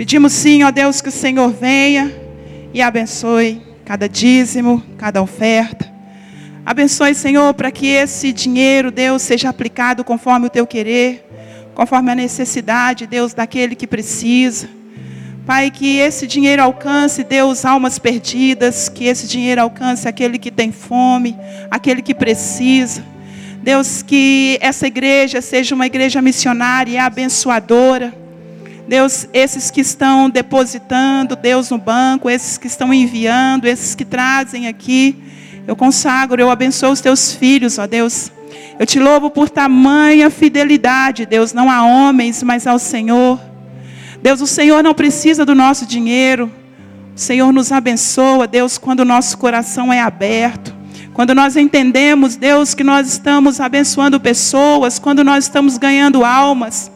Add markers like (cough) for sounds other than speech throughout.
Pedimos sim, ó Deus, que o Senhor venha e abençoe cada dízimo, cada oferta. Abençoe, Senhor, para que esse dinheiro, Deus, seja aplicado conforme o teu querer, conforme a necessidade, Deus, daquele que precisa. Pai, que esse dinheiro alcance, Deus, almas perdidas, que esse dinheiro alcance aquele que tem fome, aquele que precisa. Deus, que essa igreja seja uma igreja missionária e abençoadora. Deus, esses que estão depositando, Deus, no banco, esses que estão enviando, esses que trazem aqui, eu consagro, eu abençoo os teus filhos, ó Deus. Eu te louvo por tamanha fidelidade, Deus, não a homens, mas ao Senhor. Deus, o Senhor não precisa do nosso dinheiro. O Senhor nos abençoa, Deus, quando o nosso coração é aberto. Quando nós entendemos, Deus, que nós estamos abençoando pessoas, quando nós estamos ganhando almas.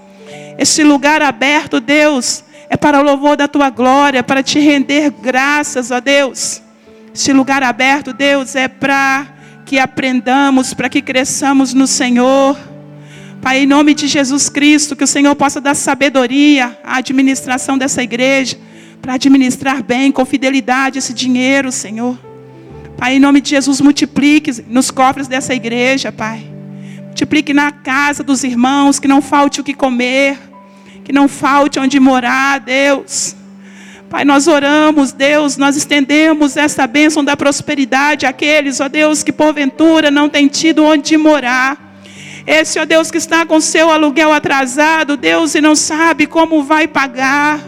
Este lugar aberto, Deus, é para o louvor da tua glória, para te render graças, ó Deus. Este lugar aberto, Deus, é para que aprendamos, para que cresçamos no Senhor. Pai, em nome de Jesus Cristo, que o Senhor possa dar sabedoria à administração dessa igreja, para administrar bem, com fidelidade, esse dinheiro, Senhor. Pai, em nome de Jesus, multiplique nos cofres dessa igreja, Pai. Multiplique na casa dos irmãos, que não falte o que comer, que não falte onde morar, Deus. Pai, nós oramos, Deus, nós estendemos essa bênção da prosperidade àqueles, ó Deus, que porventura não têm tido onde morar. Esse, ó Deus, que está com seu aluguel atrasado, Deus, e não sabe como vai pagar.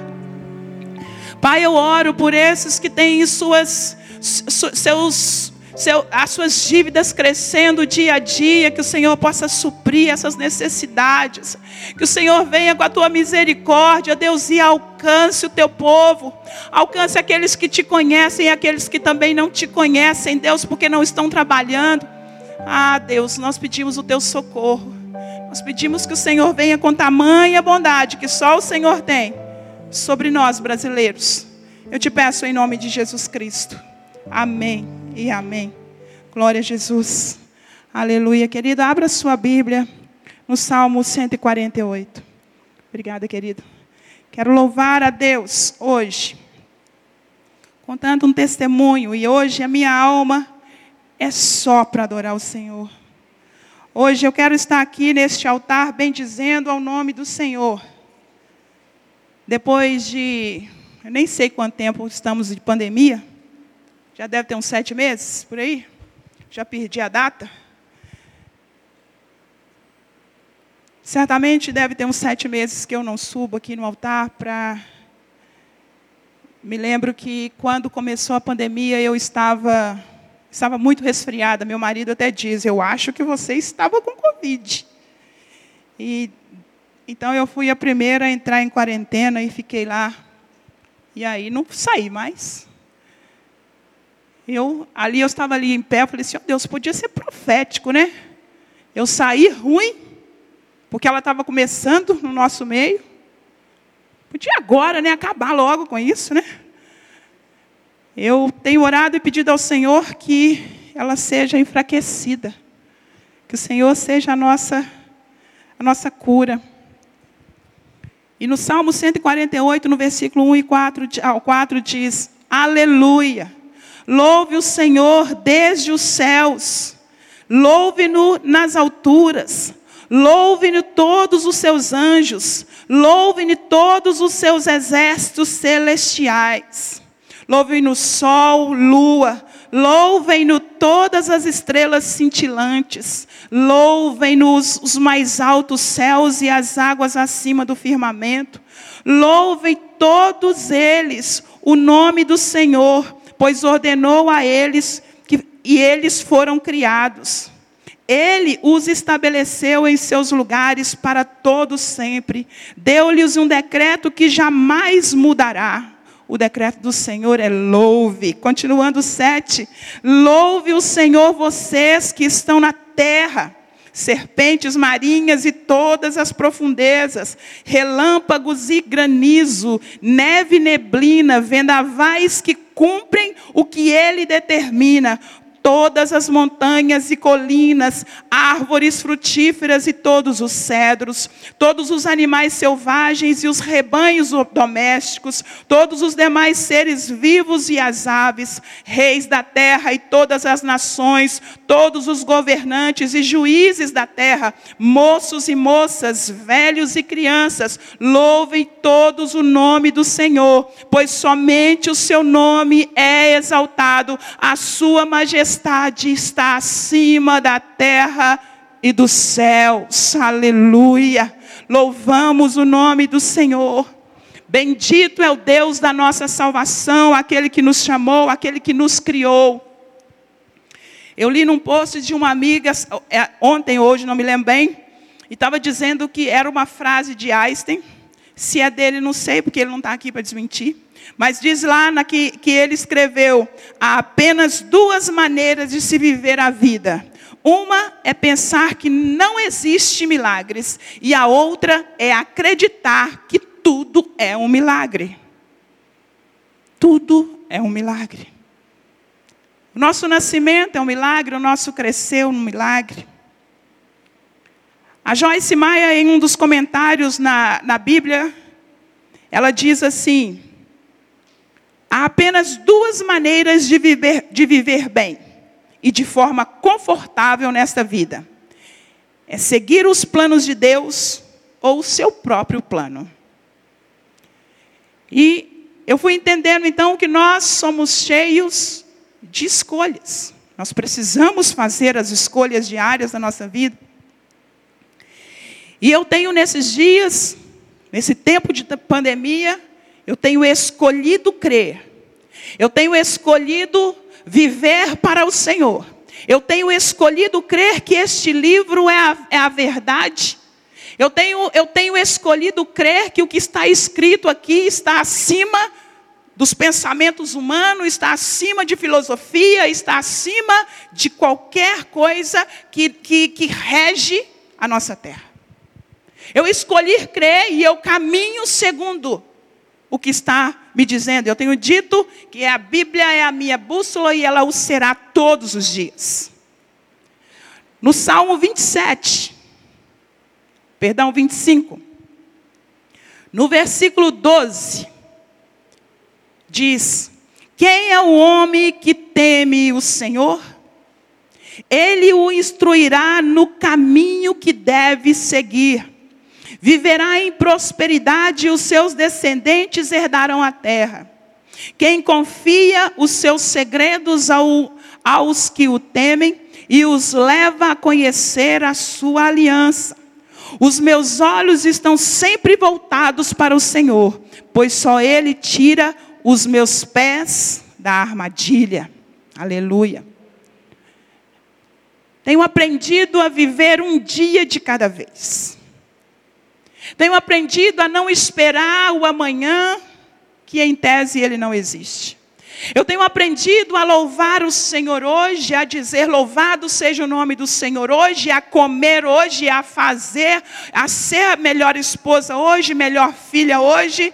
Pai, eu oro por esses que têm suas, seus seu, as suas dívidas crescendo dia a dia, que o Senhor possa suprir essas necessidades, que o Senhor venha com a tua misericórdia, Deus, e alcance o teu povo, alcance aqueles que te conhecem e aqueles que também não te conhecem, Deus, porque não estão trabalhando. Ah, Deus, nós pedimos o teu socorro, nós pedimos que o Senhor venha com tamanha bondade que só o Senhor tem sobre nós brasileiros. Eu te peço em nome de Jesus Cristo. Amém e amém. Glória a Jesus. Aleluia. Querido, abra sua Bíblia no Salmo 148. Obrigada, querido. Quero louvar a Deus hoje, contando um testemunho, e hoje a minha alma é só para adorar o Senhor. Hoje eu quero estar aqui neste altar bendizendo ao nome do Senhor. Depois de, eu nem sei quanto tempo estamos de pandemia, já deve ter uns sete meses por aí. Já perdi a data. Certamente deve ter uns sete meses que eu não subo aqui no altar para. Me lembro que quando começou a pandemia eu estava estava muito resfriada. Meu marido até diz: Eu acho que você estava com Covid. E então eu fui a primeira a entrar em quarentena e fiquei lá. E aí não saí mais. Eu, ali eu estava ali em pé, eu falei assim, oh, Deus, podia ser profético, né? Eu saí ruim, porque ela estava começando no nosso meio. Podia agora, né, acabar logo com isso, né? Eu tenho orado e pedido ao Senhor que ela seja enfraquecida. Que o Senhor seja a nossa a nossa cura. E no Salmo 148, no versículo 1 e 4, ao 4 diz: Aleluia. Louve o Senhor desde os céus. Louve-no nas alturas. Louve-no todos os seus anjos. Louve-no todos os seus exércitos celestiais. Louve-no sol, lua. Louvem-no todas as estrelas cintilantes. Louvem-no os mais altos céus e as águas acima do firmamento. Louvem todos eles o nome do Senhor pois ordenou a eles que, e eles foram criados. Ele os estabeleceu em seus lugares para todo sempre. Deu-lhes um decreto que jamais mudará. O decreto do Senhor é louve. Continuando sete. Louve o Senhor vocês que estão na terra serpentes marinhas e todas as profundezas, relâmpagos e granizo, neve e neblina, vendavais que cumprem o que ele determina, todas as montanhas e colinas, árvores frutíferas e todos os cedros, todos os animais selvagens e os rebanhos domésticos, todos os demais seres vivos e as aves, reis da terra e todas as nações, todos os governantes e juízes da terra, moços e moças, velhos e crianças, louvem todos o nome do Senhor, pois somente o seu nome é exaltado, a sua majestade majestade está acima da terra e dos céus. Aleluia. Louvamos o nome do Senhor. Bendito é o Deus da nossa salvação, aquele que nos chamou, aquele que nos criou. Eu li num post de uma amiga, é, ontem, hoje, não me lembro bem, e estava dizendo que era uma frase de Einstein. Se é dele, não sei, porque ele não está aqui para desmentir. Mas diz lá na que, que ele escreveu: há apenas duas maneiras de se viver a vida. Uma é pensar que não existe milagres, e a outra é acreditar que tudo é um milagre. Tudo é um milagre. O nosso nascimento é um milagre, o nosso crescer é um milagre. A Joyce Maia, em um dos comentários na, na Bíblia, ela diz assim: Há apenas duas maneiras de viver, de viver bem e de forma confortável nesta vida: é seguir os planos de Deus ou o seu próprio plano. E eu fui entendendo então que nós somos cheios de escolhas. Nós precisamos fazer as escolhas diárias da nossa vida. E eu tenho nesses dias, nesse tempo de pandemia, eu tenho escolhido crer. Eu tenho escolhido viver para o Senhor. Eu tenho escolhido crer que este livro é a, é a verdade. Eu tenho, eu tenho escolhido crer que o que está escrito aqui está acima dos pensamentos humanos, está acima de filosofia, está acima de qualquer coisa que, que, que rege a nossa terra. Eu escolhi crer e eu caminho segundo o que está me dizendo. Eu tenho dito que a Bíblia é a minha bússola e ela o será todos os dias. No Salmo 27, perdão, 25, no versículo 12, diz: Quem é o homem que teme o Senhor? Ele o instruirá no caminho que deve seguir viverá em prosperidade e os seus descendentes herdarão a terra. Quem confia os seus segredos ao, aos que o temem e os leva a conhecer a sua aliança. Os meus olhos estão sempre voltados para o Senhor, pois só Ele tira os meus pés da armadilha. Aleluia. Tenho aprendido a viver um dia de cada vez. Tenho aprendido a não esperar o amanhã, que em tese ele não existe. Eu tenho aprendido a louvar o Senhor hoje, a dizer louvado seja o nome do Senhor hoje, a comer hoje, a fazer, a ser a melhor esposa hoje, melhor filha hoje.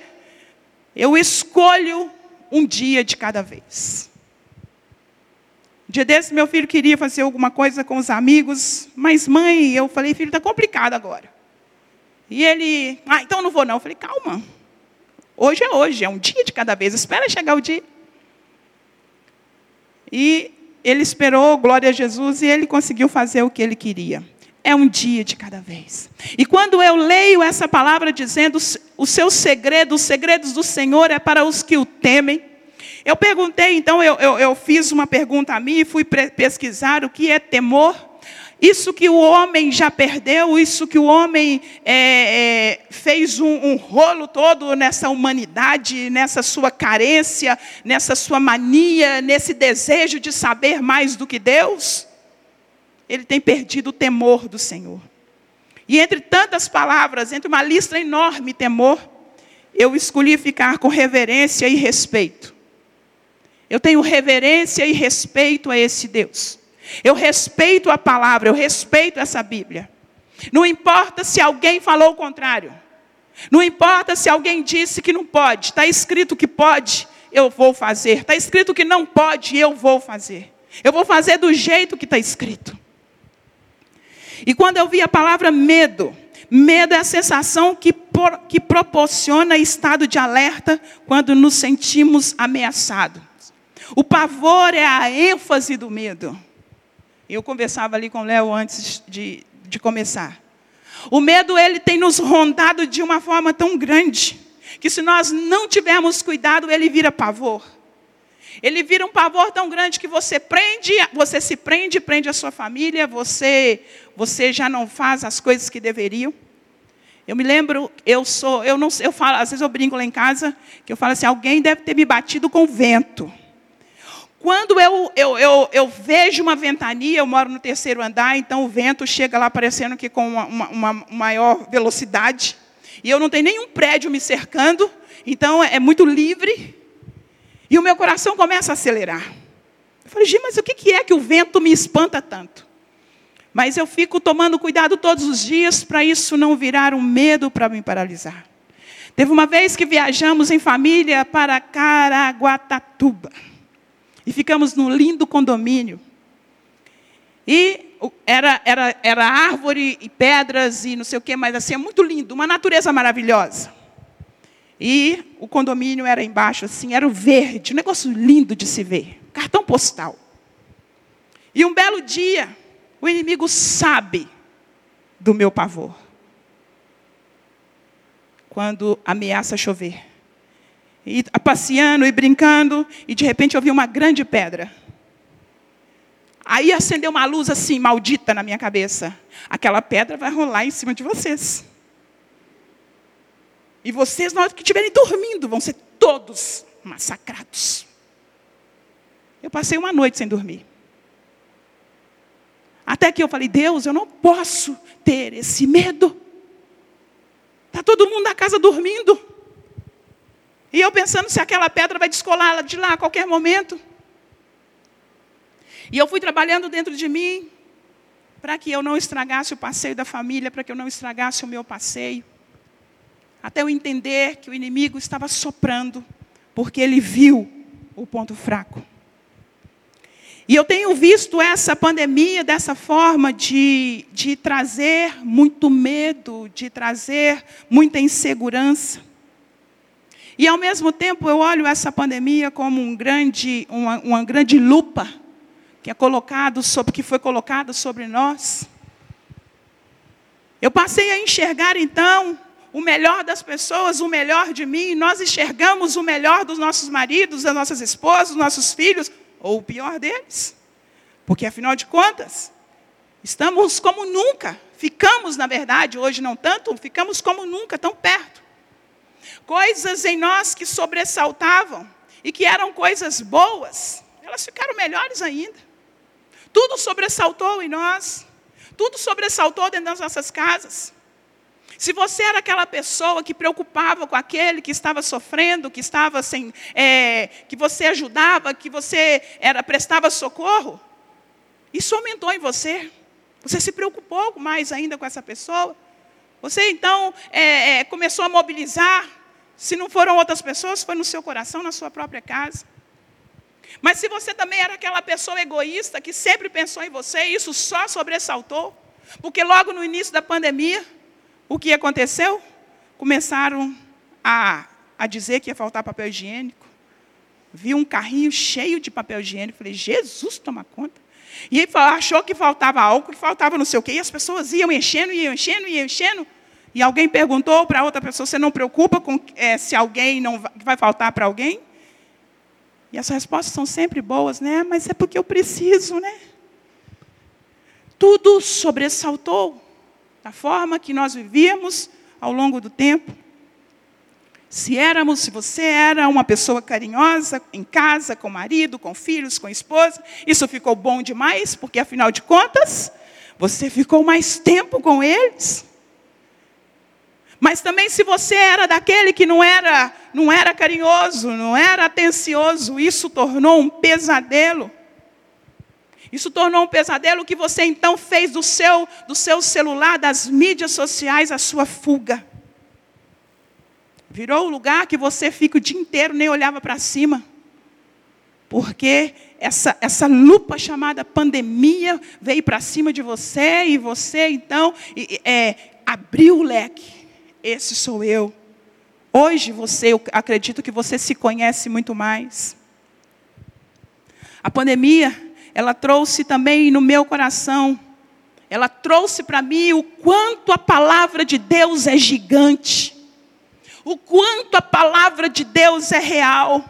Eu escolho um dia de cada vez. Um dia desse, meu filho queria fazer alguma coisa com os amigos, mas mãe, eu falei, filho, está complicado agora. E ele, ah, então não vou não. Eu falei, calma. Hoje é hoje, é um dia de cada vez. Espera chegar o dia. E ele esperou, glória a Jesus, e ele conseguiu fazer o que ele queria. É um dia de cada vez. E quando eu leio essa palavra dizendo o seu segredo, os segredos do Senhor é para os que o temem. Eu perguntei, então, eu, eu, eu fiz uma pergunta a mim e fui pesquisar o que é temor. Isso que o homem já perdeu, isso que o homem é, é, fez um, um rolo todo nessa humanidade, nessa sua carência, nessa sua mania, nesse desejo de saber mais do que Deus, ele tem perdido o temor do Senhor. E entre tantas palavras, entre uma lista enorme temor, eu escolhi ficar com reverência e respeito. Eu tenho reverência e respeito a esse Deus. Eu respeito a palavra, eu respeito essa Bíblia. Não importa se alguém falou o contrário. Não importa se alguém disse que não pode. Está escrito que pode, eu vou fazer. Está escrito que não pode, eu vou fazer. Eu vou fazer do jeito que está escrito. E quando eu vi a palavra medo, medo é a sensação que, por, que proporciona estado de alerta quando nos sentimos ameaçados. O pavor é a ênfase do medo. Eu conversava ali com o Léo antes de, de começar. O medo, ele tem nos rondado de uma forma tão grande, que se nós não tivermos cuidado, ele vira pavor. Ele vira um pavor tão grande que você prende, você se prende, prende a sua família, você, você já não faz as coisas que deveriam. Eu me lembro, eu sou, eu não, eu falo, às vezes eu brinco lá em casa, que eu falo assim, alguém deve ter me batido com vento. Quando eu, eu, eu, eu, vejo uma ventania, eu moro no terceiro andar, então o vento chega lá parecendo que com uma, uma, uma maior velocidade. E eu não tenho nenhum prédio me cercando, então é muito livre. E o meu coração começa a acelerar. Eu falei, gente, mas o que é que o vento me espanta tanto? Mas eu fico tomando cuidado todos os dias para isso não virar um medo para me paralisar. Teve uma vez que viajamos em família para Caraguatatuba. E ficamos num lindo condomínio. E era, era, era árvore e pedras e não sei o que, mas assim, é muito lindo, uma natureza maravilhosa. E o condomínio era embaixo, assim, era o verde, um negócio lindo de se ver, cartão postal. E um belo dia, o inimigo sabe do meu pavor. Quando ameaça chover. E passeando e brincando, e de repente eu vi uma grande pedra. Aí acendeu uma luz assim, maldita na minha cabeça. Aquela pedra vai rolar em cima de vocês. E vocês, na hora que estiverem dormindo, vão ser todos massacrados. Eu passei uma noite sem dormir. Até que eu falei, Deus, eu não posso ter esse medo. Está todo mundo na casa dormindo. E eu pensando se aquela pedra vai descolar de lá a qualquer momento. E eu fui trabalhando dentro de mim para que eu não estragasse o passeio da família, para que eu não estragasse o meu passeio. Até eu entender que o inimigo estava soprando, porque ele viu o ponto fraco. E eu tenho visto essa pandemia dessa forma de, de trazer muito medo, de trazer muita insegurança. E ao mesmo tempo eu olho essa pandemia como um grande, uma, uma grande lupa que é colocado sobre, que foi colocada sobre nós. Eu passei a enxergar então o melhor das pessoas, o melhor de mim, nós enxergamos o melhor dos nossos maridos, das nossas esposas, dos nossos filhos, ou o pior deles. Porque afinal de contas, estamos como nunca, ficamos, na verdade, hoje não tanto, ficamos como nunca, tão perto. Coisas em nós que sobressaltavam e que eram coisas boas, elas ficaram melhores ainda. Tudo sobressaltou em nós. Tudo sobressaltou dentro das nossas casas. Se você era aquela pessoa que preocupava com aquele que estava sofrendo, que estava sem, é, que você ajudava, que você era prestava socorro, isso aumentou em você. Você se preocupou mais ainda com essa pessoa. Você então é, é, começou a mobilizar. Se não foram outras pessoas, foi no seu coração, na sua própria casa. Mas se você também era aquela pessoa egoísta que sempre pensou em você, isso só sobressaltou. Porque logo no início da pandemia, o que aconteceu? Começaram a, a dizer que ia faltar papel higiênico. Vi um carrinho cheio de papel higiênico. Falei, Jesus, toma conta. E achou que faltava álcool, que faltava não sei o quê. E as pessoas iam enchendo, iam enchendo, iam enchendo. E alguém perguntou para outra pessoa: Você não preocupa com é, se alguém não vai, vai faltar para alguém? E as respostas são sempre boas, né? Mas é porque eu preciso, né? Tudo sobressaltou da forma que nós vivíamos ao longo do tempo. Se éramos, se você era uma pessoa carinhosa em casa, com marido, com filhos, com esposa, isso ficou bom demais, porque afinal de contas, você ficou mais tempo com eles. Mas também se você era daquele que não era, não era carinhoso, não era atencioso, isso tornou um pesadelo. Isso tornou um pesadelo que você então fez do seu, do seu celular, das mídias sociais, a sua fuga. Virou o lugar que você fica o dia inteiro, nem olhava para cima. porque essa, essa lupa chamada pandemia veio para cima de você e você, então, é, abriu o leque. Esse sou eu. Hoje você, eu acredito que você se conhece muito mais. A pandemia, ela trouxe também no meu coração, ela trouxe para mim o quanto a palavra de Deus é gigante, o quanto a palavra de Deus é real.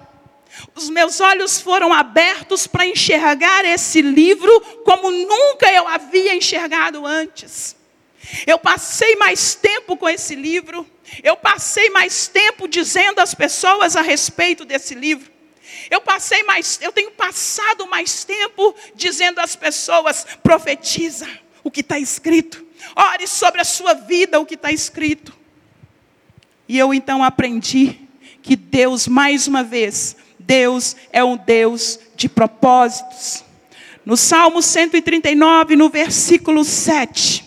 Os meus olhos foram abertos para enxergar esse livro como nunca eu havia enxergado antes. Eu passei mais tempo com esse livro, eu passei mais tempo dizendo às pessoas a respeito desse livro. Eu passei mais, eu tenho passado mais tempo dizendo às pessoas: profetiza o que está escrito, ore sobre a sua vida o que está escrito. E eu então aprendi que Deus, mais uma vez, Deus é um Deus de propósitos. No Salmo 139, no versículo 7,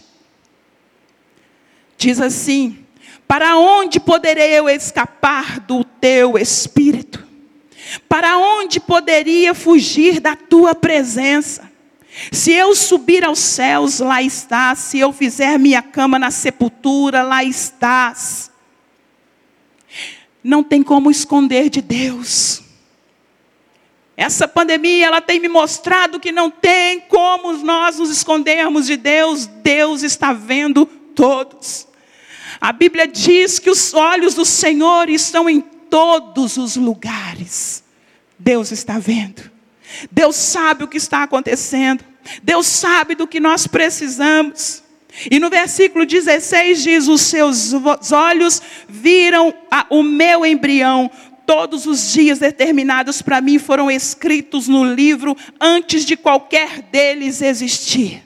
diz assim: Para onde poderei eu escapar do teu espírito? Para onde poderia fugir da tua presença? Se eu subir aos céus, lá estás. Se eu fizer minha cama na sepultura, lá estás. Não tem como esconder de Deus. Essa pandemia, ela tem me mostrado que não tem como nós nos escondermos de Deus. Deus está vendo todos. A Bíblia diz que os olhos do Senhor estão em todos os lugares. Deus está vendo. Deus sabe o que está acontecendo. Deus sabe do que nós precisamos. E no versículo 16 diz: Os seus olhos viram a, o meu embrião. Todos os dias determinados para mim foram escritos no livro antes de qualquer deles existir.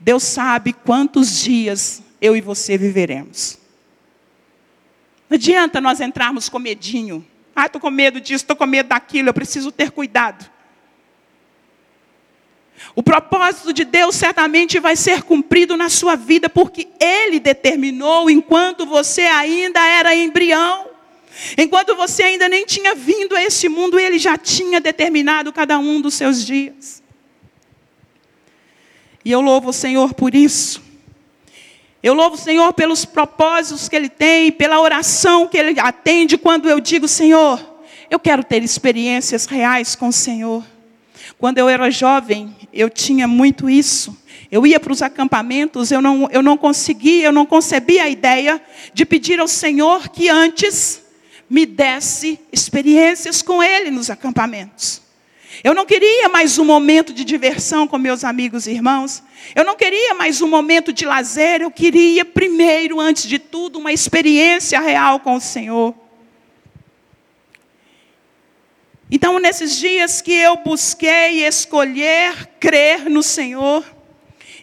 Deus sabe quantos dias eu e você viveremos. Não adianta nós entrarmos com medinho. Ah, estou com medo disso, estou com medo daquilo, eu preciso ter cuidado. O propósito de Deus certamente vai ser cumprido na sua vida, porque Ele determinou enquanto você ainda era embrião. Enquanto você ainda nem tinha vindo a esse mundo, Ele já tinha determinado cada um dos seus dias. E eu louvo o Senhor por isso. Eu louvo o Senhor pelos propósitos que Ele tem, pela oração que Ele atende quando eu digo, Senhor, eu quero ter experiências reais com o Senhor. Quando eu era jovem, eu tinha muito isso. Eu ia para os acampamentos, eu não, eu não conseguia, eu não concebia a ideia de pedir ao Senhor que antes me desse experiências com Ele nos acampamentos. Eu não queria mais um momento de diversão com meus amigos e irmãos. Eu não queria mais um momento de lazer. Eu queria, primeiro, antes de tudo, uma experiência real com o Senhor. Então, nesses dias que eu busquei escolher crer no Senhor,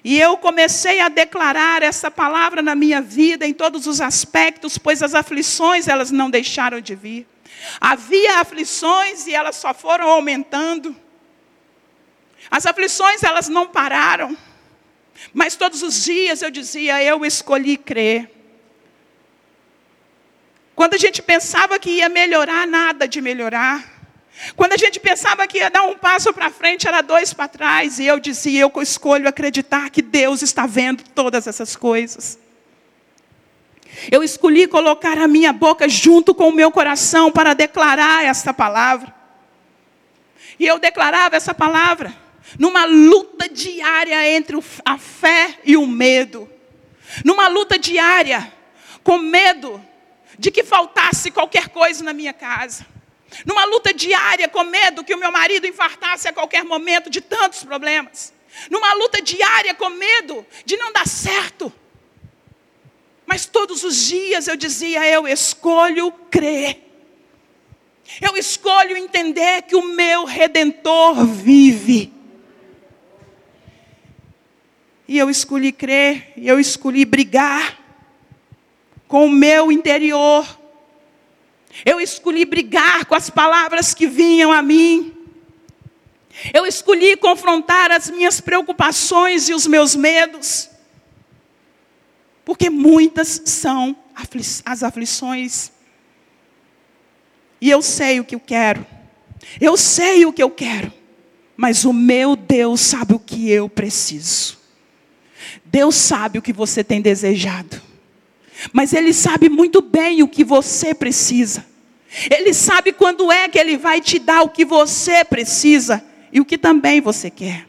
e eu comecei a declarar essa palavra na minha vida em todos os aspectos, pois as aflições elas não deixaram de vir. Havia aflições e elas só foram aumentando. As aflições elas não pararam. Mas todos os dias eu dizia, eu escolhi crer. Quando a gente pensava que ia melhorar, nada de melhorar. Quando a gente pensava que ia dar um passo para frente, era dois para trás. E eu dizia, eu escolho acreditar que Deus está vendo todas essas coisas. Eu escolhi colocar a minha boca junto com o meu coração para declarar essa palavra. E eu declarava essa palavra numa luta diária entre a fé e o medo. Numa luta diária, com medo de que faltasse qualquer coisa na minha casa numa luta diária com medo que o meu marido infartasse a qualquer momento de tantos problemas, numa luta diária com medo de não dar certo. Mas todos os dias eu dizia: eu escolho crer. Eu escolho entender que o meu redentor vive. E eu escolhi crer, e eu escolhi brigar com o meu interior eu escolhi brigar com as palavras que vinham a mim. Eu escolhi confrontar as minhas preocupações e os meus medos. Porque muitas são as aflições. E eu sei o que eu quero. Eu sei o que eu quero, mas o meu Deus sabe o que eu preciso. Deus sabe o que você tem desejado, mas Ele sabe muito bem o que você precisa. Ele sabe quando é que Ele vai te dar o que você precisa e o que também você quer.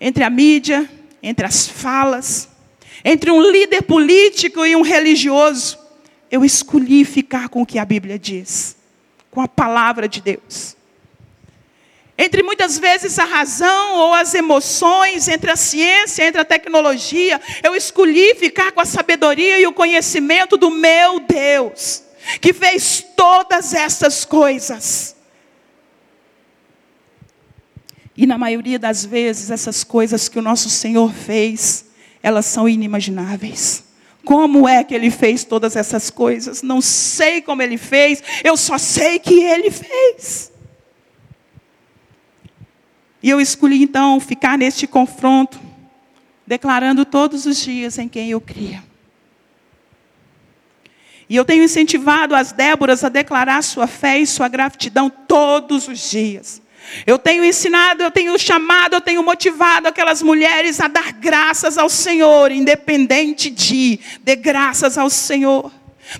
Entre a mídia, entre as falas, entre um líder político e um religioso, eu escolhi ficar com o que a Bíblia diz, com a palavra de Deus. Entre muitas vezes a razão ou as emoções, entre a ciência, entre a tecnologia, eu escolhi ficar com a sabedoria e o conhecimento do meu Deus, que fez todas essas coisas. E na maioria das vezes, essas coisas que o nosso Senhor fez, elas são inimagináveis. Como é que ele fez todas essas coisas? Não sei como ele fez, eu só sei que ele fez. E eu escolhi então ficar neste confronto, declarando todos os dias em quem eu cria. E eu tenho incentivado as Déboras a declarar sua fé e sua gratidão todos os dias. Eu tenho ensinado, eu tenho chamado, eu tenho motivado aquelas mulheres a dar graças ao Senhor, independente de, dê graças ao Senhor.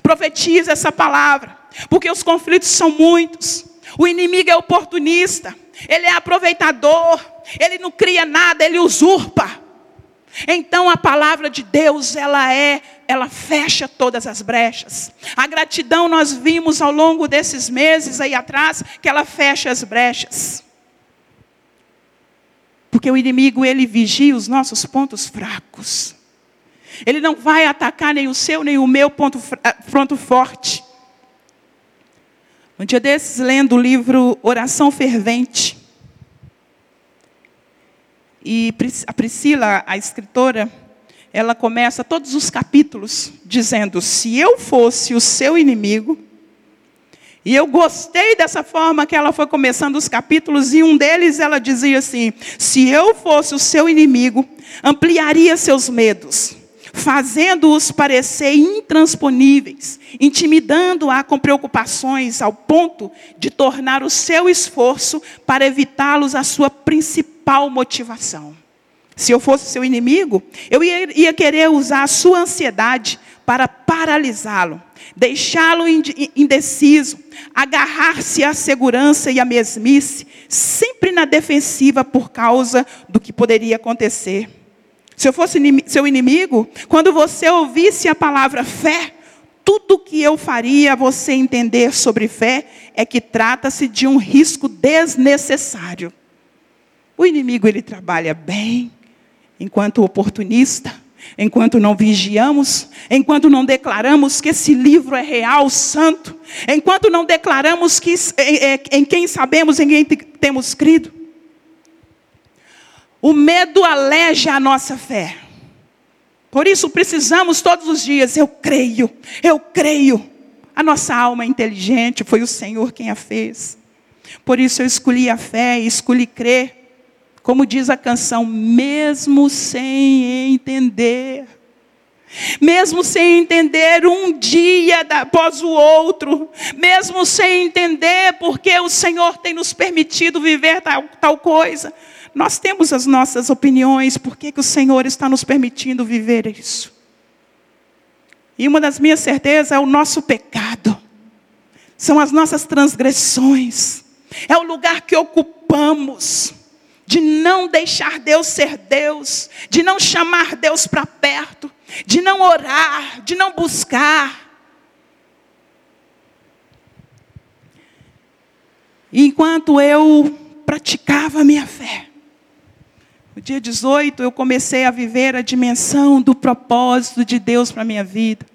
Profetiza essa palavra, porque os conflitos são muitos. O inimigo é oportunista, ele é aproveitador, ele não cria nada, ele usurpa. Então a palavra de Deus, ela é, ela fecha todas as brechas. A gratidão nós vimos ao longo desses meses aí atrás que ela fecha as brechas. Porque o inimigo ele vigia os nossos pontos fracos. Ele não vai atacar nem o seu nem o meu ponto, ponto forte. Um dia desses, lendo o livro Oração Fervente, e a Priscila, a escritora, ela começa todos os capítulos dizendo: Se eu fosse o seu inimigo, e eu gostei dessa forma que ela foi começando os capítulos, e um deles ela dizia assim: Se eu fosse o seu inimigo, ampliaria seus medos, fazendo-os parecer intransponíveis, intimidando-a com preocupações, ao ponto de tornar o seu esforço para evitá-los a sua principal motivação. Se eu fosse seu inimigo, eu ia, ia querer usar a sua ansiedade para paralisá-lo, deixá-lo indeciso, agarrar-se à segurança e à mesmice, sempre na defensiva por causa do que poderia acontecer. Se eu fosse seu inimigo, quando você ouvisse a palavra fé, tudo que eu faria você entender sobre fé é que trata-se de um risco desnecessário. O inimigo ele trabalha bem, enquanto oportunista, enquanto não vigiamos, enquanto não declaramos que esse livro é real, santo, enquanto não declaramos que é, é, em quem sabemos, em quem temos crido. O medo aleja a nossa fé. Por isso precisamos todos os dias, eu creio, eu creio. A nossa alma é inteligente, foi o Senhor quem a fez. Por isso eu escolhi a fé, escolhi crer. Como diz a canção, mesmo sem entender. Mesmo sem entender um dia após o outro, mesmo sem entender porque o Senhor tem nos permitido viver tal, tal coisa, nós temos as nossas opiniões, por que o Senhor está nos permitindo viver isso? E uma das minhas certezas é o nosso pecado, são as nossas transgressões, é o lugar que ocupamos de não deixar Deus ser Deus, de não chamar Deus para perto, de não orar, de não buscar. Enquanto eu praticava a minha fé, no dia 18 eu comecei a viver a dimensão do propósito de Deus para a minha vida.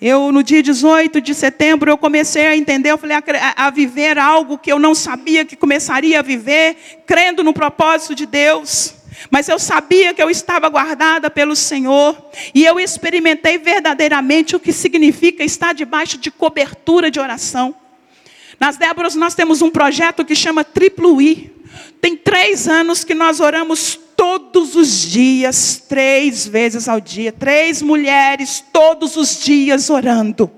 Eu, no dia 18 de setembro, eu comecei a entender, eu falei, a, a, viver algo que eu não sabia que começaria a viver, crendo no propósito de Deus. Mas eu sabia que eu estava guardada pelo Senhor. E eu experimentei verdadeiramente o que significa estar debaixo de cobertura de oração. Nas Déboras, nós temos um projeto que chama Triplo I. Tem três anos que nós oramos todos os dias, três vezes ao dia, três mulheres todos os dias orando,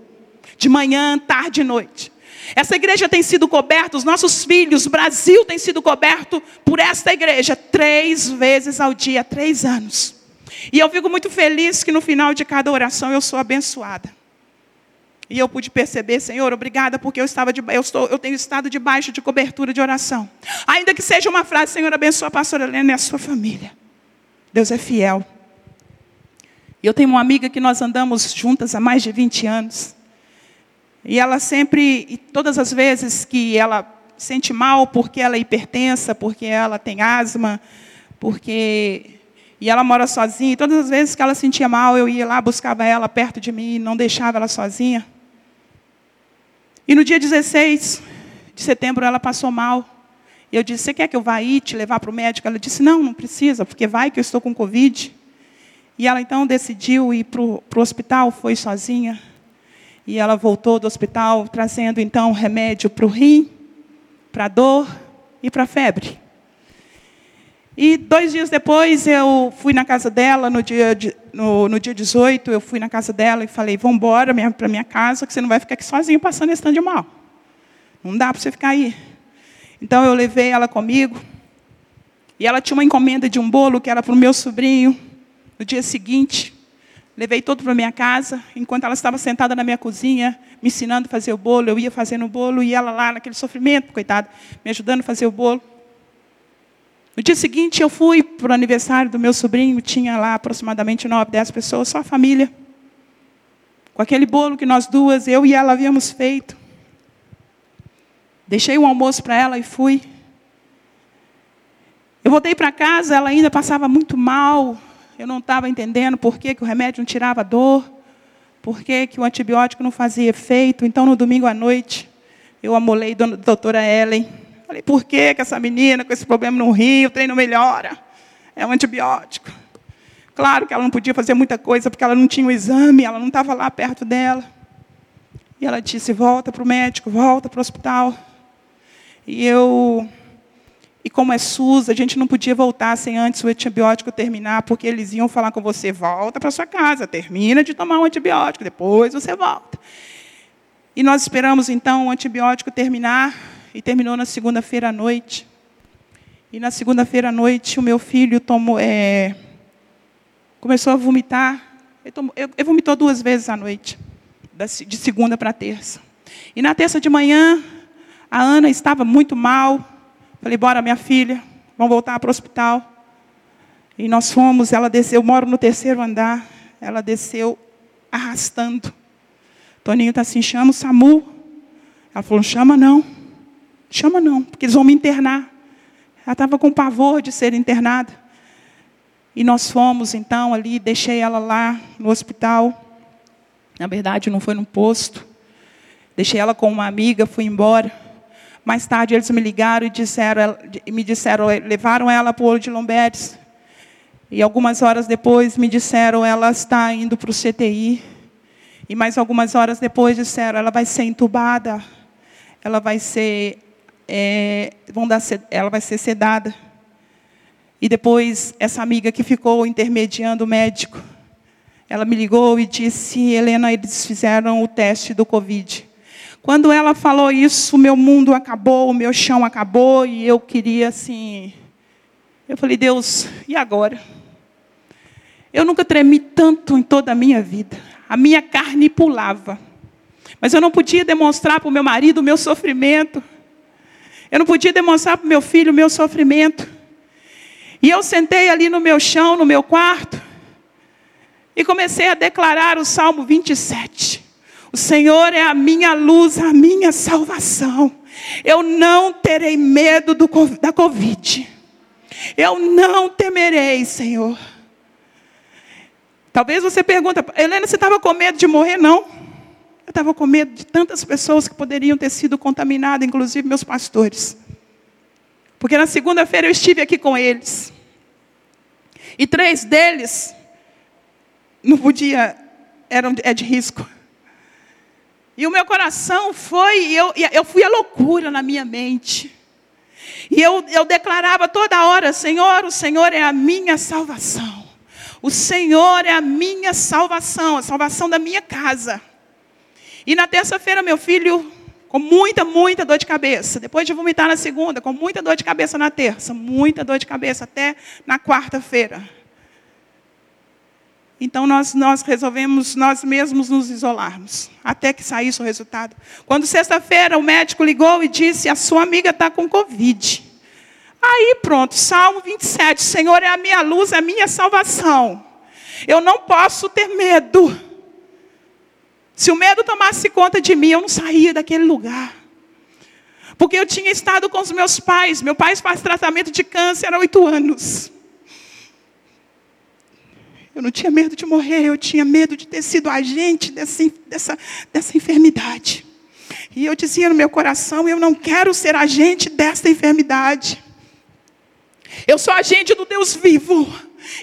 de manhã, tarde e noite. Essa igreja tem sido coberta, os nossos filhos, Brasil tem sido coberto por esta igreja três vezes ao dia, três anos. E eu fico muito feliz que no final de cada oração eu sou abençoada. E eu pude perceber, Senhor, obrigada, porque eu, estava de, eu, estou, eu tenho estado debaixo de cobertura de oração. Ainda que seja uma frase, Senhor, abençoa a pastora Helena e a sua família. Deus é fiel. Eu tenho uma amiga que nós andamos juntas há mais de 20 anos. E ela sempre, e todas as vezes que ela sente mal porque ela é hipertensa, porque ela tem asma, porque e ela mora sozinha, e todas as vezes que ela sentia mal, eu ia lá, buscava ela perto de mim, não deixava ela sozinha. E no dia 16 de setembro ela passou mal. E eu disse: Você quer que eu vá aí te levar para o médico? Ela disse: Não, não precisa, porque vai que eu estou com Covid. E ela então decidiu ir para o hospital, foi sozinha. E ela voltou do hospital trazendo então remédio para o rim, para a dor e para a febre. E dois dias depois eu fui na casa dela, no dia, no, no dia 18, eu fui na casa dela e falei, vamos embora para minha casa, que você não vai ficar aqui sozinho passando esse tanto de mal. Não dá para você ficar aí. Então eu levei ela comigo. E ela tinha uma encomenda de um bolo que era para o meu sobrinho. No dia seguinte, levei todo para minha casa. Enquanto ela estava sentada na minha cozinha, me ensinando a fazer o bolo, eu ia fazendo o bolo e ela lá naquele sofrimento, coitada, me ajudando a fazer o bolo. No dia seguinte, eu fui para o aniversário do meu sobrinho, tinha lá aproximadamente nove, dez pessoas, só a família. Com aquele bolo que nós duas, eu e ela havíamos feito. Deixei o almoço para ela e fui. Eu voltei para casa, ela ainda passava muito mal. Eu não estava entendendo por que, que o remédio não tirava dor, por que, que o antibiótico não fazia efeito. Então, no domingo à noite, eu amolei a doutora Ellen Falei, por que, essa menina com esse problema no rim, o trem melhora? É um antibiótico. Claro que ela não podia fazer muita coisa, porque ela não tinha o exame, ela não estava lá perto dela. E ela disse, volta para o médico, volta para o hospital. E eu... E como é SUS, a gente não podia voltar sem antes o antibiótico terminar, porque eles iam falar com você, volta para sua casa, termina de tomar o antibiótico, depois você volta. E nós esperamos, então, o antibiótico terminar, e terminou na segunda-feira à noite. E na segunda-feira à noite, o meu filho tomou, é, começou a vomitar. Ele, tomou, ele, ele vomitou duas vezes à noite, de segunda para terça. E na terça de manhã, a Ana estava muito mal. Falei, bora, minha filha, vamos voltar para o hospital. E nós fomos, ela desceu, eu moro no terceiro andar, ela desceu arrastando. Toninho está assim, chama o SAMU. Ela falou, chama não. Chama não, porque eles vão me internar. Ela estava com pavor de ser internada. E nós fomos, então, ali, deixei ela lá no hospital. Na verdade, não foi no posto. Deixei ela com uma amiga, fui embora. Mais tarde, eles me ligaram e disseram, me disseram, levaram ela para o Olho de Lomberes. E algumas horas depois me disseram, ela está indo para o CTI. E mais algumas horas depois disseram, ela vai ser entubada. Ela vai ser é, vão dar, ela vai ser sedada. E depois, essa amiga que ficou intermediando o médico, ela me ligou e disse: Helena, eles fizeram o teste do Covid. Quando ela falou isso, o meu mundo acabou, o meu chão acabou, e eu queria assim. Eu falei: Deus, e agora? Eu nunca tremi tanto em toda a minha vida. A minha carne pulava. Mas eu não podia demonstrar para o meu marido o meu sofrimento. Eu não podia demonstrar para o meu filho o meu sofrimento. E eu sentei ali no meu chão, no meu quarto, e comecei a declarar o Salmo 27. O Senhor é a minha luz, a minha salvação. Eu não terei medo do, da Covid. Eu não temerei, Senhor. Talvez você pergunte, Helena, você estava com medo de morrer? Não. Estava com medo de tantas pessoas que poderiam ter sido contaminadas, inclusive meus pastores. Porque na segunda-feira eu estive aqui com eles. E três deles não podia, eram é de risco. E o meu coração foi, eu, eu fui a loucura na minha mente. E eu, eu declarava toda hora: Senhor, o Senhor é a minha salvação. O Senhor é a minha salvação, a salvação da minha casa. E na terça-feira, meu filho com muita, muita dor de cabeça. Depois de vomitar na segunda, com muita dor de cabeça na terça, muita dor de cabeça até na quarta-feira. Então nós, nós resolvemos nós mesmos nos isolarmos, até que saísse o resultado. Quando sexta-feira o médico ligou e disse: A sua amiga está com Covid. Aí pronto, Salmo 27, Senhor é a minha luz, é a minha salvação. Eu não posso ter medo. Se o medo tomasse conta de mim, eu não saía daquele lugar. Porque eu tinha estado com os meus pais. Meu pai faz tratamento de câncer há oito anos. Eu não tinha medo de morrer, eu tinha medo de ter sido agente dessa, dessa, dessa enfermidade. E eu dizia no meu coração: eu não quero ser agente dessa enfermidade. Eu sou agente do Deus vivo.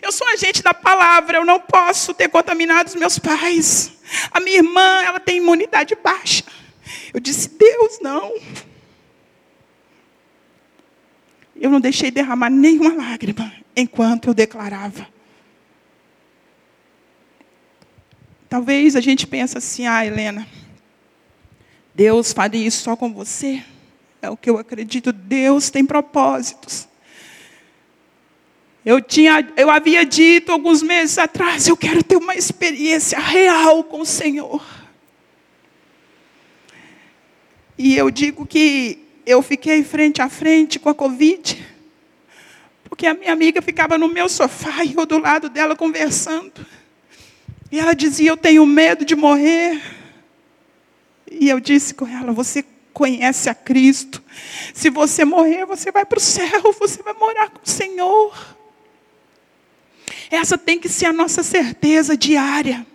Eu sou agente da palavra. Eu não posso ter contaminado os meus pais. A minha irmã, ela tem imunidade baixa. Eu disse, Deus, não. Eu não deixei derramar nenhuma lágrima enquanto eu declarava. Talvez a gente pense assim, ah, Helena, Deus faria isso só com você. É o que eu acredito. Deus tem propósitos. Eu, tinha, eu havia dito alguns meses atrás, eu quero ter uma experiência real com o Senhor. E eu digo que eu fiquei frente a frente com a Covid, porque a minha amiga ficava no meu sofá e eu do lado dela conversando. E ela dizia: Eu tenho medo de morrer. E eu disse com ela: Você conhece a Cristo. Se você morrer, você vai para o céu, você vai morar com o Senhor. Essa tem que ser a nossa certeza diária.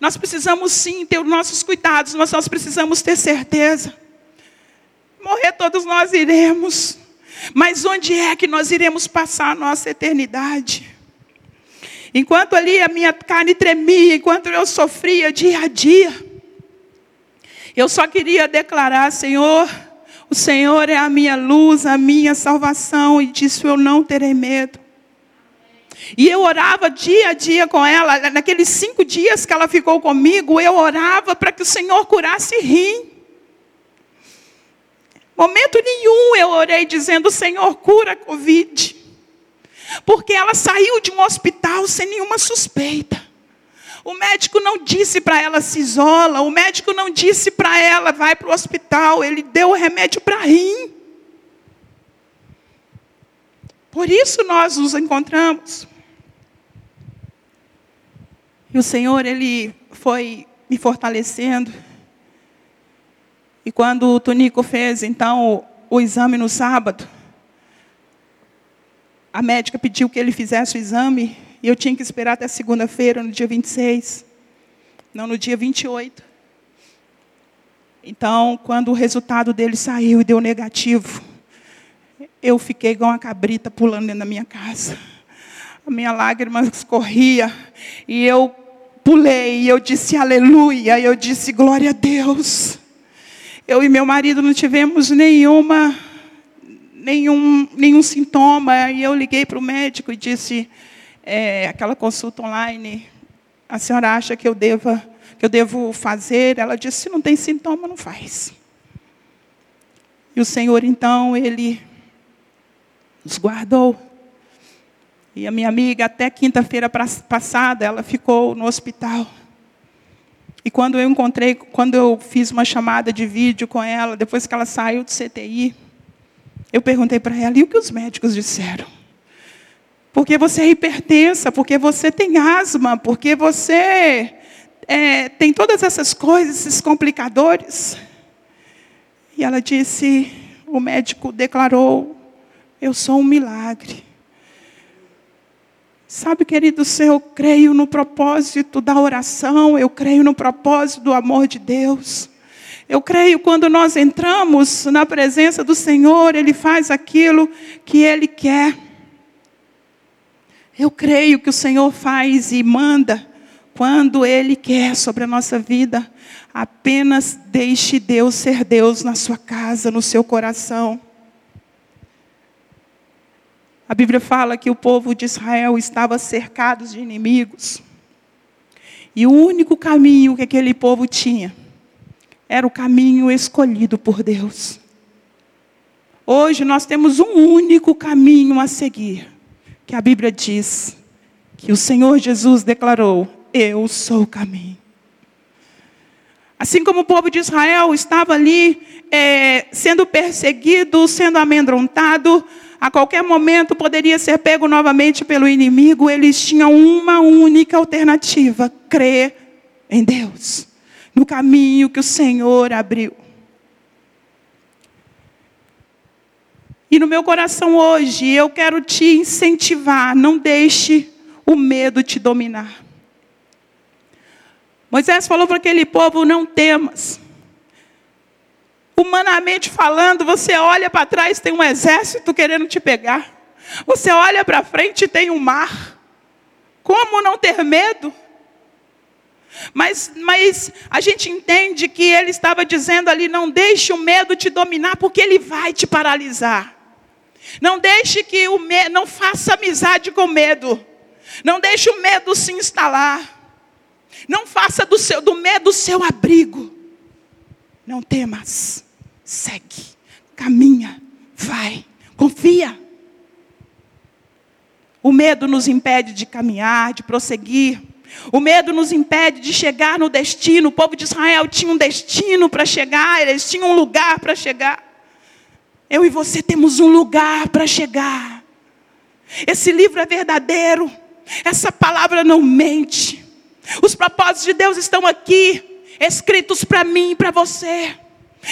Nós precisamos sim ter os nossos cuidados, mas nós precisamos ter certeza. Morrer todos nós iremos, mas onde é que nós iremos passar a nossa eternidade? Enquanto ali a minha carne tremia, enquanto eu sofria dia a dia, eu só queria declarar: Senhor, o Senhor é a minha luz, a minha salvação, e disso eu não terei medo. E eu orava dia a dia com ela. Naqueles cinco dias que ela ficou comigo, eu orava para que o Senhor curasse rim. Momento nenhum eu orei dizendo: Senhor, cura a Covid. Porque ela saiu de um hospital sem nenhuma suspeita. O médico não disse para ela se isola, o médico não disse para ela vai para o hospital, ele deu o remédio para rim. Por isso nós nos encontramos. E o Senhor, Ele foi me fortalecendo. E quando o Tonico fez, então, o, o exame no sábado, a médica pediu que ele fizesse o exame, e eu tinha que esperar até segunda-feira, no dia 26, não no dia 28. Então, quando o resultado dele saiu e deu negativo, eu fiquei igual uma cabrita pulando dentro da minha casa. A minha lágrima escorria e eu pulei e eu disse aleluia, e eu disse glória a Deus. Eu e meu marido não tivemos nenhuma, nenhum, nenhum sintoma, e eu liguei para o médico e disse, é, aquela consulta online, a senhora acha que eu, deva, que eu devo fazer? Ela disse, se não tem sintoma, não faz. E o Senhor, então, Ele nos guardou. E a minha amiga, até quinta-feira passada, ela ficou no hospital. E quando eu encontrei, quando eu fiz uma chamada de vídeo com ela, depois que ela saiu do CTI, eu perguntei para ela: e o que os médicos disseram? Porque você é hipertensa, porque você tem asma, porque você é, tem todas essas coisas, esses complicadores. E ela disse: o médico declarou, eu sou um milagre. Sabe, queridos, eu creio no propósito da oração, eu creio no propósito do amor de Deus. Eu creio quando nós entramos na presença do Senhor, Ele faz aquilo que Ele quer. Eu creio que o Senhor faz e manda quando Ele quer sobre a nossa vida. Apenas deixe Deus ser Deus na sua casa, no seu coração. A Bíblia fala que o povo de Israel estava cercado de inimigos. E o único caminho que aquele povo tinha era o caminho escolhido por Deus. Hoje nós temos um único caminho a seguir, que a Bíblia diz que o Senhor Jesus declarou: Eu sou o caminho. Assim como o povo de Israel estava ali é, sendo perseguido, sendo amedrontado, a qualquer momento poderia ser pego novamente pelo inimigo, eles tinham uma única alternativa: crer em Deus, no caminho que o Senhor abriu. E no meu coração hoje, eu quero te incentivar, não deixe o medo te dominar. Moisés falou para aquele povo: não temas. Humanamente falando, você olha para trás, tem um exército querendo te pegar. Você olha para frente e tem um mar. Como não ter medo? Mas, mas a gente entende que ele estava dizendo ali: não deixe o medo te dominar, porque ele vai te paralisar. Não deixe que o medo, não faça amizade com medo. Não deixe o medo se instalar. Não faça do, seu, do medo o seu abrigo. Não temas. Segue. Caminha. Vai. Confia. O medo nos impede de caminhar, de prosseguir. O medo nos impede de chegar no destino. O povo de Israel tinha um destino para chegar, eles tinham um lugar para chegar. Eu e você temos um lugar para chegar. Esse livro é verdadeiro. Essa palavra não mente. Os propósitos de Deus estão aqui, escritos para mim e para você.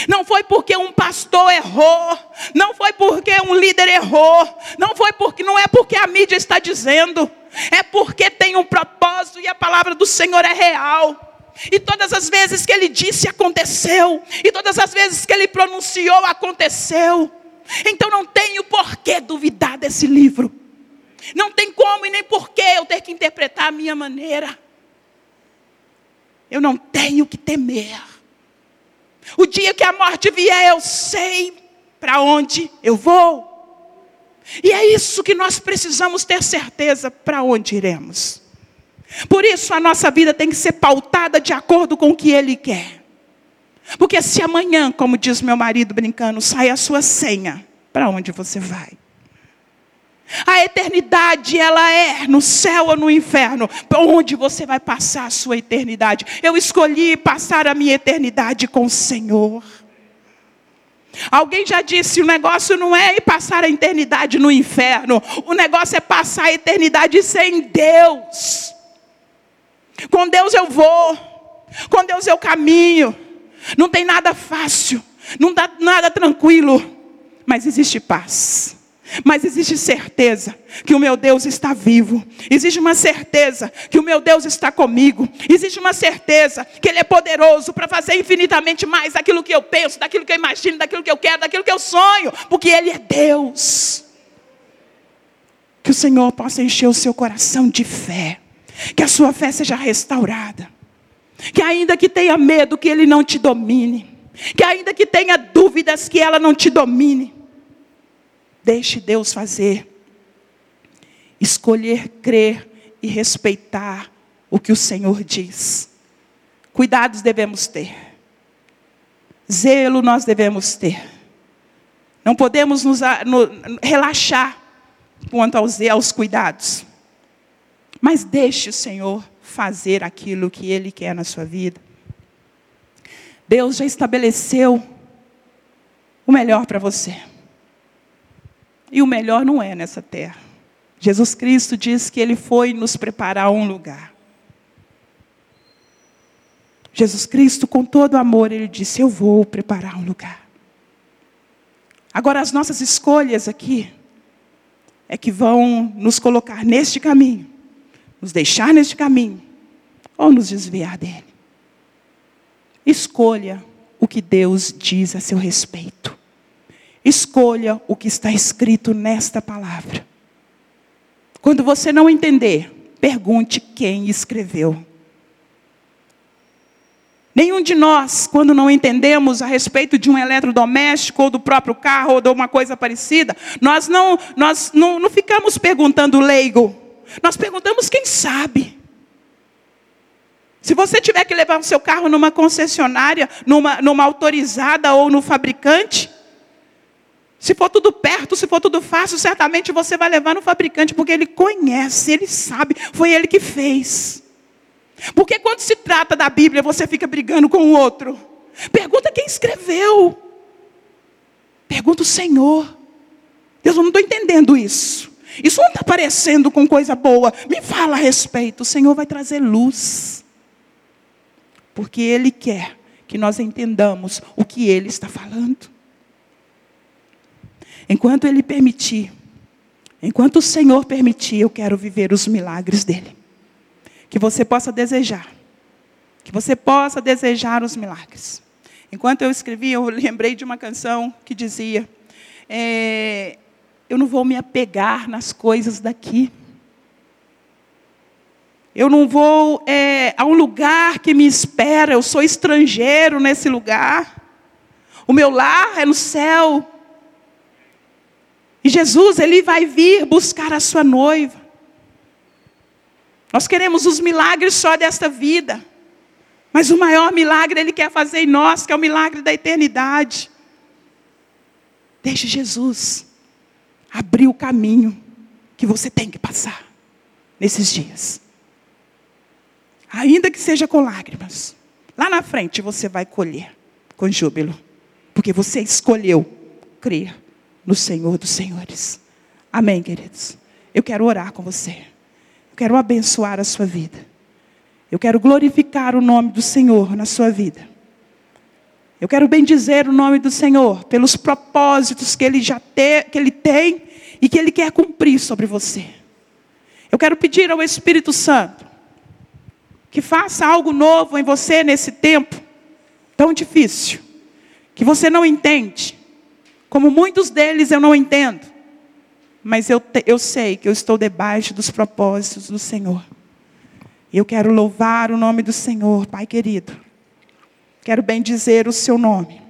Não foi porque um pastor errou, não foi porque um líder errou, não foi porque não é porque a mídia está dizendo, é porque tem um propósito e a palavra do Senhor é real. E todas as vezes que ele disse aconteceu, e todas as vezes que ele pronunciou aconteceu. Então não tenho por que duvidar desse livro. Não tem como e nem por que eu ter que interpretar a minha maneira. Eu não tenho que temer. O dia que a morte vier, eu sei para onde eu vou. E é isso que nós precisamos ter certeza para onde iremos. Por isso a nossa vida tem que ser pautada de acordo com o que Ele quer. Porque se amanhã, como diz meu marido brincando, sai a sua senha, para onde você vai? Eternidade, ela é no céu ou no inferno. Para onde você vai passar a sua eternidade? Eu escolhi passar a minha eternidade com o Senhor. Alguém já disse: o negócio não é ir passar a eternidade no inferno, o negócio é passar a eternidade sem Deus. Com Deus eu vou, com Deus eu caminho. Não tem nada fácil, não dá nada tranquilo, mas existe paz. Mas existe certeza que o meu Deus está vivo. Existe uma certeza que o meu Deus está comigo. Existe uma certeza que Ele é poderoso para fazer infinitamente mais daquilo que eu penso, daquilo que eu imagino, daquilo que eu quero, daquilo que eu sonho, porque Ele é Deus. Que o Senhor possa encher o seu coração de fé, que a sua fé seja restaurada, que ainda que tenha medo, que Ele não te domine, que ainda que tenha dúvidas, que ela não te domine Deixe Deus fazer. Escolher crer e respeitar o que o Senhor diz. Cuidados devemos ter. Zelo nós devemos ter. Não podemos nos no, relaxar quanto aos, aos cuidados. Mas deixe o Senhor fazer aquilo que Ele quer na sua vida. Deus já estabeleceu o melhor para você. E o melhor não é nessa terra. Jesus Cristo diz que Ele foi nos preparar um lugar. Jesus Cristo, com todo amor, Ele disse: Eu vou preparar um lugar. Agora, as nossas escolhas aqui é que vão nos colocar neste caminho, nos deixar neste caminho, ou nos desviar dele. Escolha o que Deus diz a seu respeito. Escolha o que está escrito nesta palavra. Quando você não entender, pergunte quem escreveu. Nenhum de nós, quando não entendemos a respeito de um eletrodoméstico ou do próprio carro ou de uma coisa parecida, nós não, nós não, não ficamos perguntando leigo. Nós perguntamos quem sabe. Se você tiver que levar o seu carro numa concessionária, numa, numa autorizada ou no fabricante, se for tudo perto, se for tudo fácil, certamente você vai levar no fabricante, porque ele conhece, ele sabe, foi ele que fez. Porque quando se trata da Bíblia, você fica brigando com o outro. Pergunta quem escreveu. Pergunta o Senhor. Deus, eu não estou entendendo isso. Isso não está parecendo com coisa boa. Me fala a respeito. O Senhor vai trazer luz. Porque Ele quer que nós entendamos o que Ele está falando. Enquanto Ele permitir, enquanto o Senhor permitir, eu quero viver os milagres dEle. Que você possa desejar. Que você possa desejar os milagres. Enquanto eu escrevi, eu (laughs) lembrei de uma canção que dizia: é, Eu não vou me apegar nas coisas daqui. Eu não vou é, a um lugar que me espera, eu sou estrangeiro nesse lugar. O meu lar é no céu. E Jesus, ele vai vir buscar a sua noiva. Nós queremos os milagres só desta vida. Mas o maior milagre ele quer fazer em nós, que é o milagre da eternidade. Deixe Jesus abrir o caminho que você tem que passar nesses dias. Ainda que seja com lágrimas, lá na frente você vai colher com júbilo, porque você escolheu crer no Senhor dos Senhores. Amém, queridos? Eu quero orar com você. Eu quero abençoar a sua vida. Eu quero glorificar o nome do Senhor na sua vida. Eu quero bendizer o nome do Senhor pelos propósitos que Ele já te, que Ele tem e que Ele quer cumprir sobre você. Eu quero pedir ao Espírito Santo que faça algo novo em você nesse tempo tão difícil, que você não entende, como muitos deles eu não entendo, mas eu, eu sei que eu estou debaixo dos propósitos do Senhor. Eu quero louvar o nome do Senhor, Pai querido. Quero bendizer o seu nome.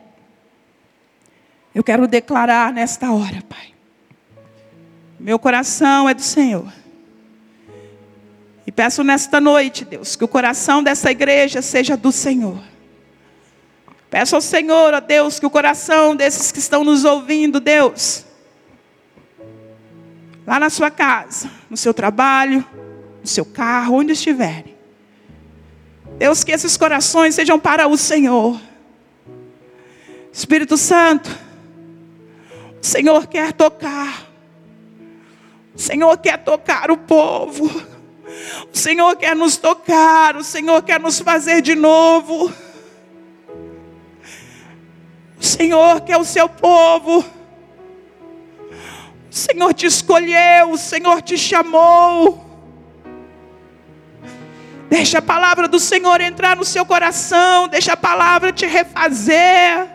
Eu quero declarar nesta hora, Pai. Meu coração é do Senhor. E peço nesta noite, Deus, que o coração dessa igreja seja do Senhor. Peço ao Senhor, ó Deus, que o coração desses que estão nos ouvindo, Deus, lá na sua casa, no seu trabalho, no seu carro, onde estiverem. Deus, que esses corações sejam para o Senhor. Espírito Santo, o Senhor quer tocar. O Senhor quer tocar o povo. O Senhor quer nos tocar. O Senhor quer nos fazer de novo. Senhor quer o seu povo. O Senhor te escolheu. O Senhor te chamou. Deixa a palavra do Senhor entrar no seu coração. Deixa a palavra te refazer.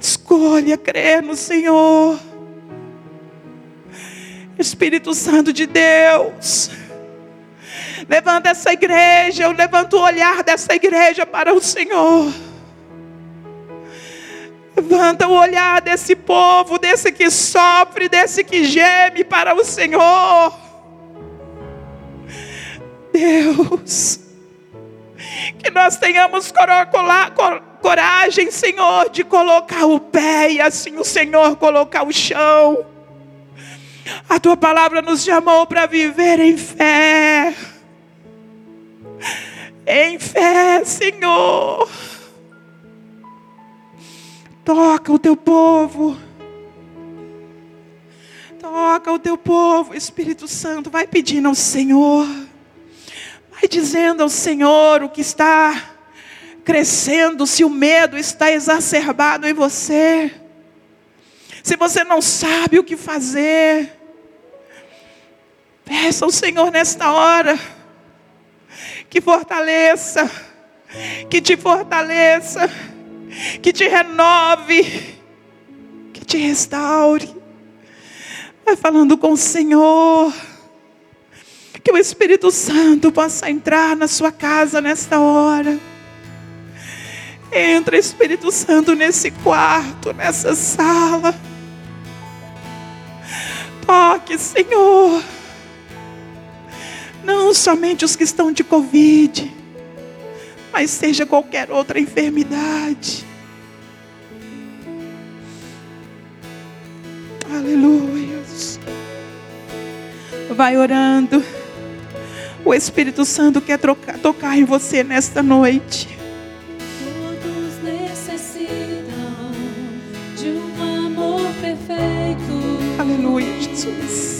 Escolha crer no Senhor. Espírito Santo de Deus. Levanta essa igreja, eu levanto o olhar dessa igreja para o Senhor. Levanta o olhar desse povo, desse que sofre, desse que geme para o Senhor. Deus, que nós tenhamos coragem, Senhor, de colocar o pé e assim o Senhor colocar o chão. A tua palavra nos chamou para viver em fé. Em fé, Senhor. Toca o teu povo. Toca o teu povo, Espírito Santo. Vai pedindo ao Senhor. Vai dizendo ao Senhor o que está crescendo, se o medo está exacerbado em você. Se você não sabe o que fazer, peça ao Senhor nesta hora que fortaleça, que te fortaleça, que te renove, que te restaure. Vai falando com o Senhor. Que o Espírito Santo possa entrar na sua casa nesta hora. Entra, Espírito Santo, nesse quarto, nessa sala. Toque, Senhor. Não somente os que estão de Covid mas seja qualquer outra enfermidade. Aleluia. Vai orando. O Espírito Santo quer trocar, tocar em você nesta noite. Todos necessitam de um amor perfeito. Aleluia, Jesus.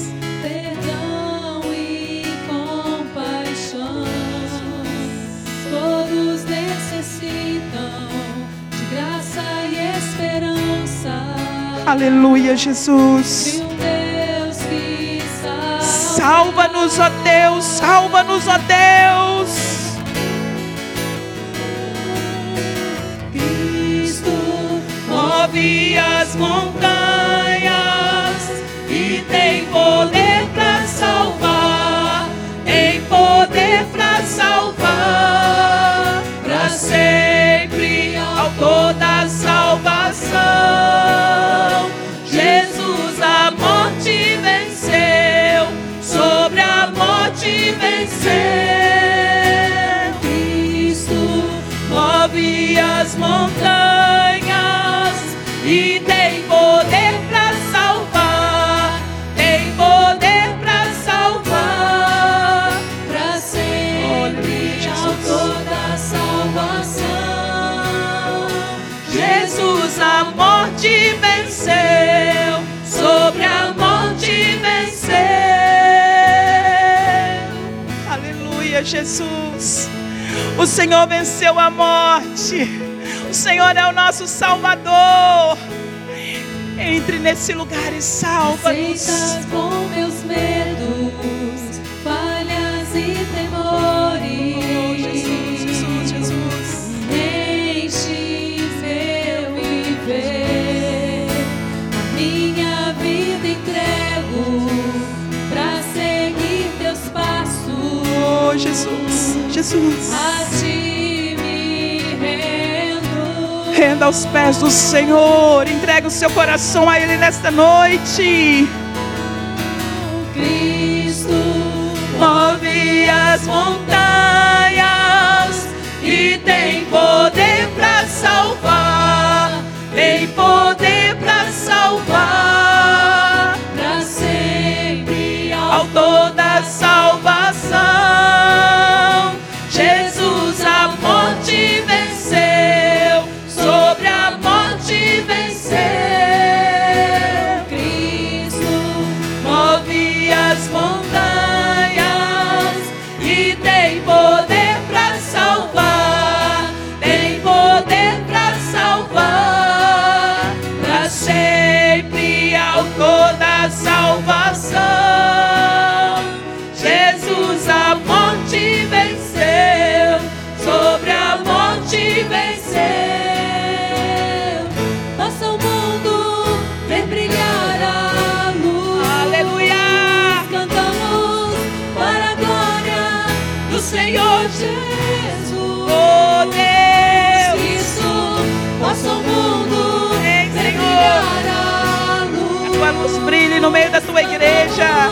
Aleluia, Jesus. Salva-nos, ó Deus, salva-nos, ó Deus. Cristo move as montanhas. O Senhor venceu a morte. O Senhor é o nosso Salvador. Entre nesse lugar e salva-nos. com meus medos. Jesus. A ti me rendo. Renda aos pés do Senhor. Entrega o seu coração a Ele nesta noite. Cristo, move as montanhas e tem poder para salvar. Tem poder para salvar. igreja.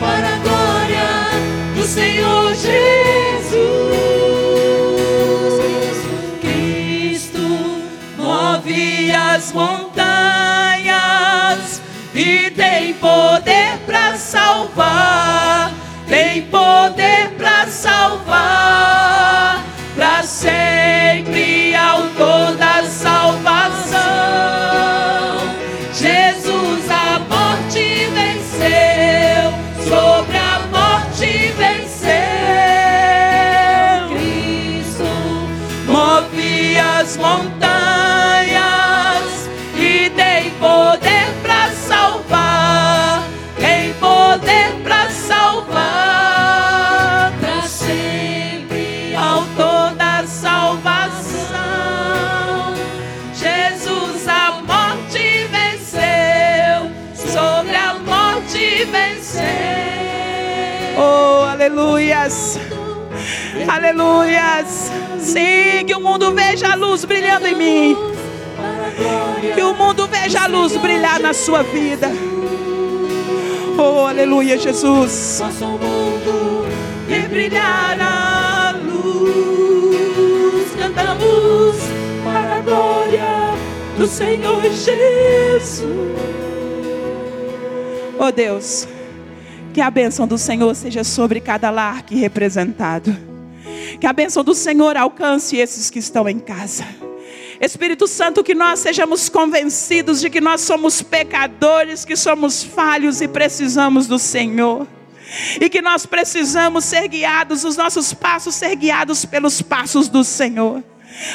Para a glória do Senhor Jesus. Cristo move as montanhas e tem poder para salvar. Tem poder Aleluias. Sim, que o mundo veja a luz brilhando em mim. Que o mundo veja a luz brilhar na sua vida. Oh, aleluia, Jesus. Faça o mundo brilhar a luz. Cantamos para a glória do Senhor Jesus. Oh, Deus. Que a bênção do Senhor seja sobre cada lar que representado. Que a bênção do Senhor alcance esses que estão em casa. Espírito Santo, que nós sejamos convencidos de que nós somos pecadores, que somos falhos e precisamos do Senhor. E que nós precisamos ser guiados, os nossos passos ser guiados pelos passos do Senhor.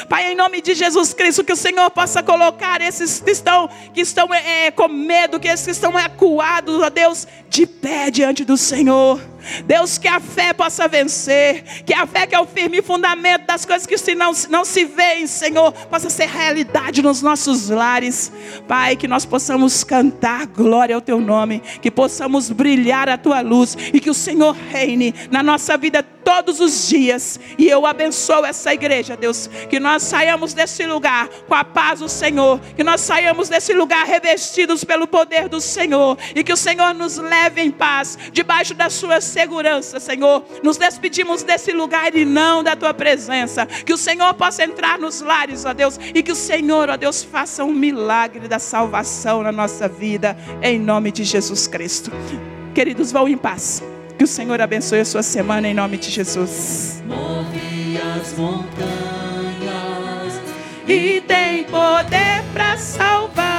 Pai, em nome de Jesus Cristo, que o Senhor possa colocar esses que estão, que estão é, com medo, que esses que estão acuados, ó Deus, de pé diante do Senhor. Deus, que a fé possa vencer, que a fé que é o firme fundamento das coisas que se não, não se veem, Senhor, possa ser realidade nos nossos lares. Pai, que nós possamos cantar glória ao Teu nome, que possamos brilhar a Tua luz e que o Senhor reine na nossa vida todos os dias. E eu abençoo essa igreja, Deus, que nós saiamos desse lugar com a paz do Senhor, que nós saiamos desse lugar revestidos pelo poder do Senhor e que o Senhor nos leve em paz, debaixo das suas segurança, Senhor. Nos despedimos desse lugar e não da tua presença. Que o Senhor possa entrar nos lares, ó Deus, e que o Senhor, ó Deus, faça um milagre da salvação na nossa vida, em nome de Jesus Cristo. Queridos, vão em paz. Que o Senhor abençoe a sua semana em nome de Jesus. Move as montanhas E tem poder para salvar.